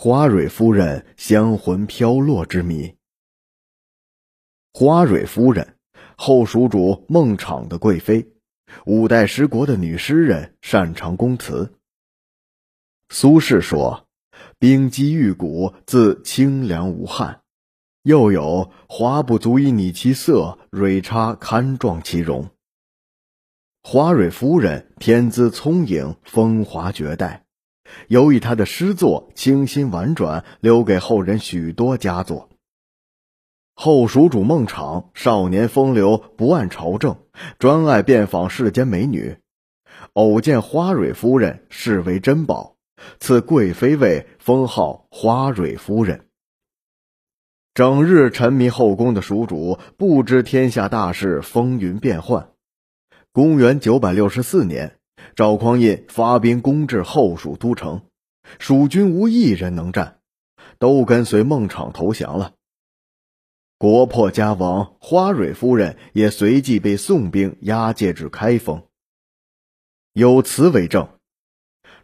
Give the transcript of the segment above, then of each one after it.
花蕊夫人香魂飘落之谜。花蕊夫人，后蜀主孟昶的贵妃，五代十国的女诗人，擅长宫词。苏轼说：“冰肌玉骨，自清凉无憾。”又有“花不足以拟其色，蕊插堪状其容。”花蕊夫人天资聪颖，风华绝代。由于他的诗作清新婉转，留给后人许多佳作。后蜀主孟昶少年风流，不谙朝政，专爱遍访世间美女，偶见花蕊夫人，视为珍宝，赐贵妃位，封号花蕊夫人。整日沉迷后宫的蜀主，不知天下大事，风云变幻。公元九百六十四年。赵匡胤发兵攻至后蜀都城，蜀军无一人能战，都跟随孟昶投降了。国破家亡，花蕊夫人也随即被宋兵押解至开封。有词为证：“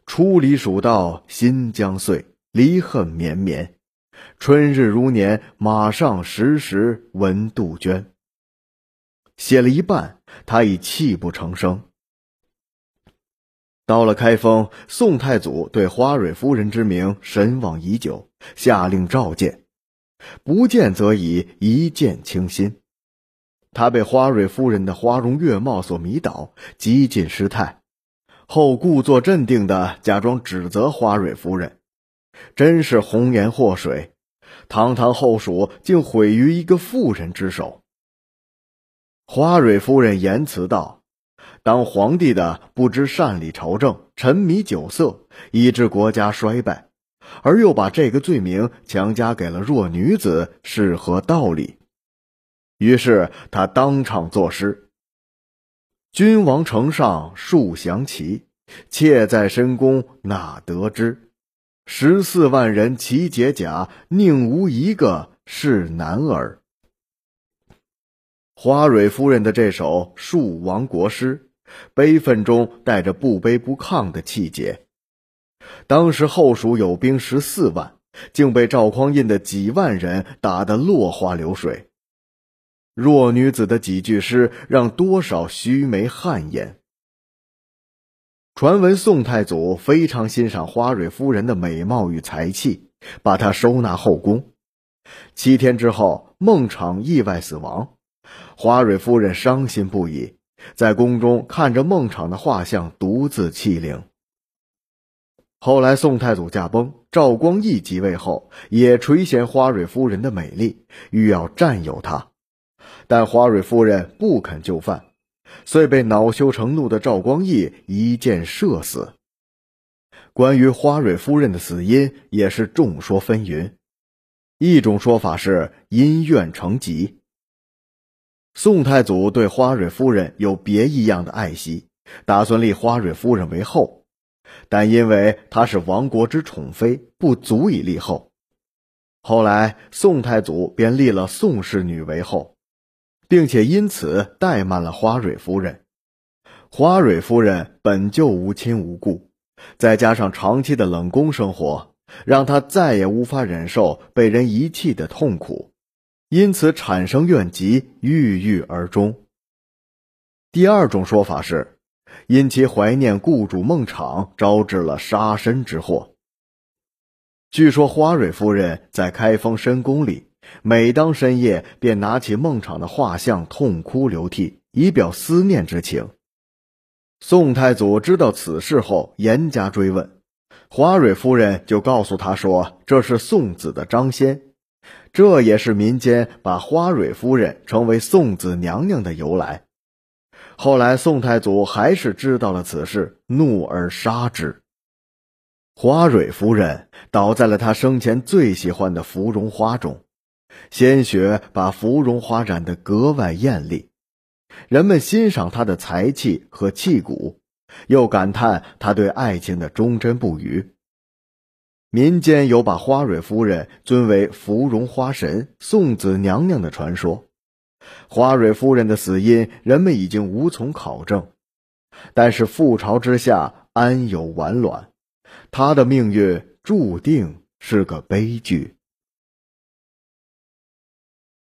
初离蜀道，心将碎，离恨绵绵。春日如年，马上时时闻杜鹃。”写了一半，他已泣不成声。到了开封，宋太祖对花蕊夫人之名神往已久，下令召见，不见则已，一见倾心。他被花蕊夫人的花容月貌所迷倒，几近失态，后故作镇定的假装指责花蕊夫人，真是红颜祸水，堂堂后蜀竟毁于一个妇人之手。花蕊夫人言辞道。当皇帝的不知善理朝政，沉迷酒色，以致国家衰败，而又把这个罪名强加给了弱女子，是何道理？于是他当场作诗：“君王城上树降旗，妾在深宫哪得知？十四万人齐解甲，宁无一个是男儿？”花蕊夫人的这首述亡国诗。悲愤中带着不卑不亢的气节。当时后蜀有兵十四万，竟被赵匡胤的几万人打得落花流水。弱女子的几句诗，让多少须眉汗颜。传闻宋太祖非常欣赏花蕊夫人的美貌与才气，把她收纳后宫。七天之后，孟昶意外死亡，花蕊夫人伤心不已。在宫中看着孟昶的画像，独自凄灵。后来宋太祖驾崩，赵光义即位后，也垂涎花蕊夫人的美丽，欲要占有她，但花蕊夫人不肯就范，遂被恼羞成怒的赵光义一箭射死。关于花蕊夫人的死因，也是众说纷纭。一种说法是因怨成疾。宋太祖对花蕊夫人有别一样的爱惜，打算立花蕊夫人为后，但因为她是亡国之宠妃，不足以立后。后来宋太祖便立了宋氏女为后，并且因此怠慢了花蕊夫人。花蕊夫人本就无亲无故，再加上长期的冷宫生活，让她再也无法忍受被人遗弃的痛苦。因此产生怨疾，郁郁而终。第二种说法是，因其怀念雇主孟昶，招致了杀身之祸。据说花蕊夫人在开封深宫里，每当深夜便拿起孟昶的画像，痛哭流涕，以表思念之情。宋太祖知道此事后，严加追问，花蕊夫人就告诉他说：“这是宋子的张仙。”这也是民间把花蕊夫人称为宋子娘娘的由来。后来宋太祖还是知道了此事，怒而杀之。花蕊夫人倒在了他生前最喜欢的芙蓉花中，鲜血把芙蓉花染得格外艳丽。人们欣赏她的才气和气骨，又感叹她对爱情的忠贞不渝。民间有把花蕊夫人尊为芙蓉花神、送子娘娘的传说。花蕊夫人的死因，人们已经无从考证。但是覆巢之下，安有完卵？她的命运注定是个悲剧。